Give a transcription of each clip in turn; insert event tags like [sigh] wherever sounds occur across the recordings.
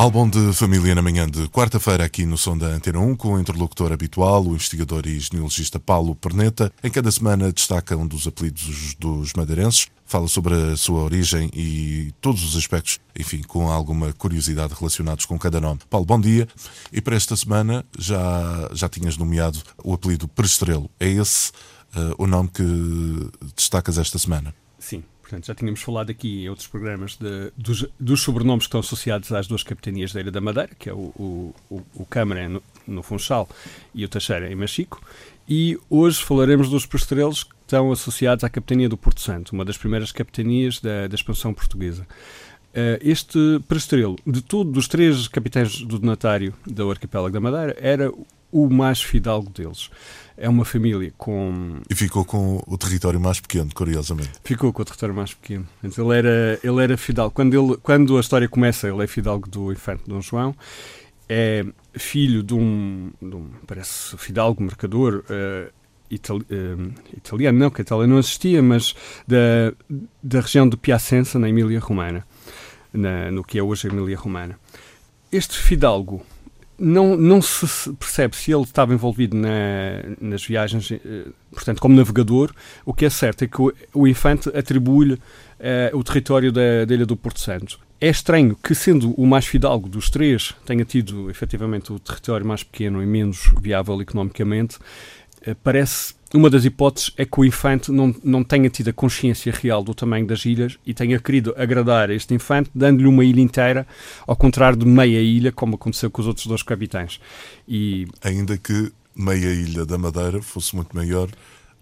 Álbum de família na manhã de quarta-feira aqui no Som da Antena 1 com o interlocutor habitual, o investigador e genealogista Paulo Perneta. Em cada semana destaca um dos apelidos dos madeirenses, fala sobre a sua origem e todos os aspectos, enfim, com alguma curiosidade relacionados com cada nome. Paulo, bom dia. E para esta semana já, já tinhas nomeado o apelido Prestrelo. É esse uh, o nome que destacas esta semana? Sim. Portanto, já tínhamos falado aqui em outros programas de, dos, dos, sobrenomes que estão associados às duas capitanias da Ilha da Madeira, que é o, o, o, Câmara no, no, Funchal e o Teixeira em Machico. E hoje falaremos dos postrelos que estão associados à capitania do Porto Santo, uma das primeiras capitanias da, da expansão portuguesa. Uh, este prestrelo, de todos os três capitães do donatário do arquipélago da Madeira, era o mais fidalgo deles é uma família com. E ficou com o território mais pequeno, curiosamente. Ficou com o território mais pequeno. Ele era, ele era fidalgo. Quando, ele, quando a história começa, ele é fidalgo do infante Dom João. É filho de um, de um parece, fidalgo, mercador. Uh, Itali uh, italiano, não, que a Itália não existia, mas da, da região de Piacenza, na Emília-Romana, no que é hoje a Emília-Romana. Este fidalgo não, não se percebe se ele estava envolvido na, nas viagens, eh, portanto, como navegador. O que é certo é que o, o infante atribui-lhe uh, o território da, da Ilha do Porto Santo. É estranho que, sendo o mais fidalgo dos três, tenha tido efetivamente o território mais pequeno e menos viável economicamente. Uh, parece uma das hipóteses é que o infante não, não tenha tido a consciência real do tamanho das ilhas e tenha querido agradar este infante, dando-lhe uma ilha inteira, ao contrário de meia ilha, como aconteceu com os outros dois capitães. E... Ainda que meia ilha da Madeira fosse muito maior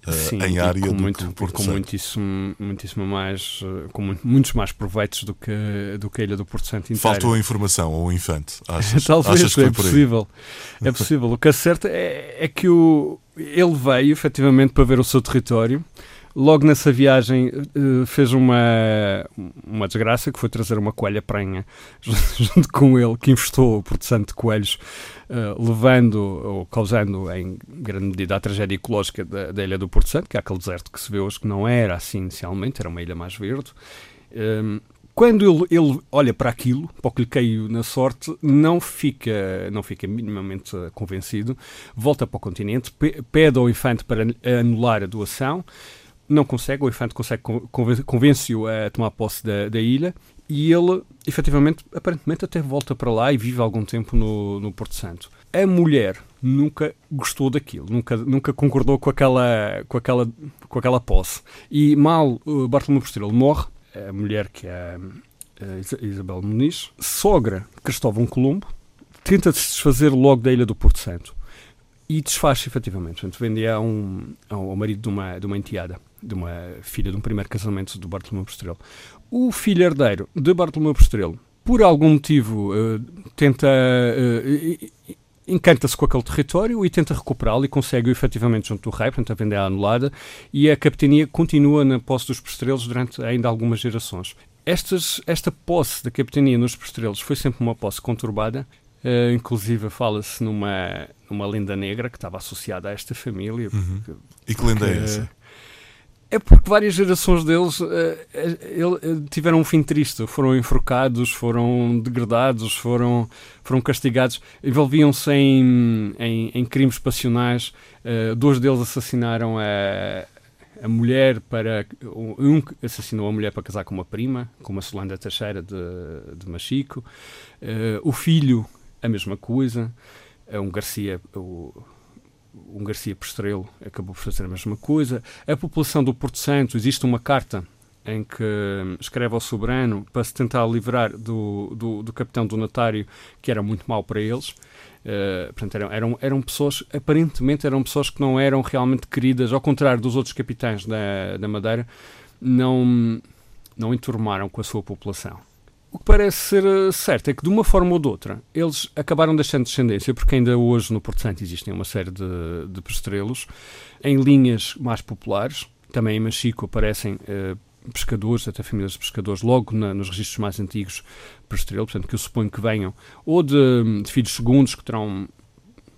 uh, Sim, em área com do muito, que Porto com muitíssimo, muitíssimo mais, uh, com muitos mais proveitos do que, do que a ilha do Porto Santo. Faltou a informação ao infante, [laughs] achas? Talvez, achas é possível. É [laughs] possível. O que é certo é, é que o ele veio efetivamente para ver o seu território. Logo nessa viagem uh, fez uma, uma desgraça que foi trazer uma coelha prenha [laughs] junto com ele, que infestou o Santo de coelhos, uh, levando ou causando em grande medida a tragédia ecológica da, da, ilha do Porto Santo, que é aquele deserto que se vê hoje que não era assim inicialmente, era uma ilha mais verde. Quando ele, ele, olha para aquilo, para o que lhe caiu na sorte, não fica, não fica minimamente convencido, volta para o continente, pede ao infante para anular a doação, não consegue, o infante consegue, convence-o a tomar posse da, da, ilha e ele, efetivamente, aparentemente até volta para lá e vive algum tempo no, no Porto Santo. A mulher nunca gostou daquilo, nunca, nunca concordou com aquela, com, aquela, com aquela posse. E mal uh, Bartolomeu Posterior morre, a mulher que é a Isabel Muniz, sogra Cristóvão Colombo, tenta se desfazer logo da ilha do Porto Santo e desfaz-se efetivamente. Portanto, vende a um, ao marido de uma, de uma enteada, de uma filha de um primeiro casamento do Bartolomeu Postrelo. O filho herdeiro de Bartolomeu Postrelo, por algum motivo, uh, tenta. Uh, encanta-se com aquele território e tenta recuperá-lo e consegue efetivamente junto do rei, portanto a venda é anulada e a capitania continua na posse dos postrelos durante ainda algumas gerações. Estas, esta posse da capitania nos postrelos foi sempre uma posse conturbada, uh, inclusive fala-se numa, numa lenda negra que estava associada a esta família. Uhum. Porque, e que lenda é essa? É porque várias gerações deles uh, uh, tiveram um fim triste. Foram enforcados, foram degradados, foram, foram castigados. Envolviam-se em, em, em, crimes passionais. Uh, dois deles assassinaram a, a mulher para. Um assassinou a mulher para casar com uma prima, com uma Solanda Teixeira de, de Machico. o filho, a mesma coisa. Um Garcia. O, um Garcia Postrelo acabou por fazer a mesma coisa. A população do Porto Santo, existe uma carta em que escreve ao soberano para se tentar livrar do, do, do capitão que era muito mau para eles. Uh, portanto, eram, eram, eram pessoas, aparentemente eram pessoas que não eram realmente queridas, ao contrário dos outros capitães da, da Madeira, não, não enturmaram com a sua população. O que parece ser eh, certo é que, de uma forma ou de outra, eles acabaram deixando descendência, porque ainda hoje no Porto Santo existem uma série de, de em linhas mais populares. Também em Machico aparecem uh, pescadores, até famílias de pescadores, logo na, nos registros mais antigos postrelo, portanto, que eu suponho que venham, ou de, de filhos segundos que terão,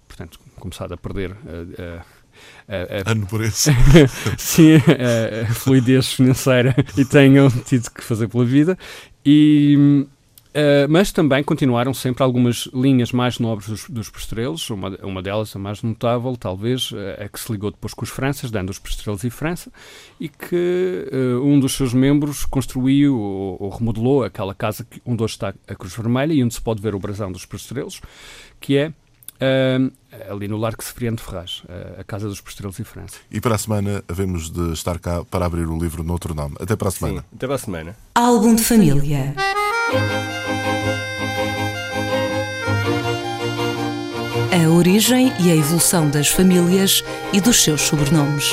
portanto, começado a perder. Uh, uh, a, a, nobreza. [laughs] Sim, a, a, fluidez financeira e tenham tido que fazer pela vida. E, Uh, mas também continuaram sempre algumas linhas mais nobres dos, dos postrelos, uma, uma delas, a mais notável, talvez, a que se ligou depois com os Franças, dando os postrelos e França, e que uh, um dos seus membros construiu ou, ou, remodelou aquela casa onde hoje está a Cruz Vermelha e onde se pode ver o brasão dos postrelos, que é Uh, ali no Largo Seferiano de Ferraz, uh, a Casa dos Postrelos e França. E para a semana havemos de estar cá para abrir o livro no outro nome. Até para a semana. Sim, até para a semana. Álbum de família. A origem e a evolução das famílias e dos seus sobrenomes.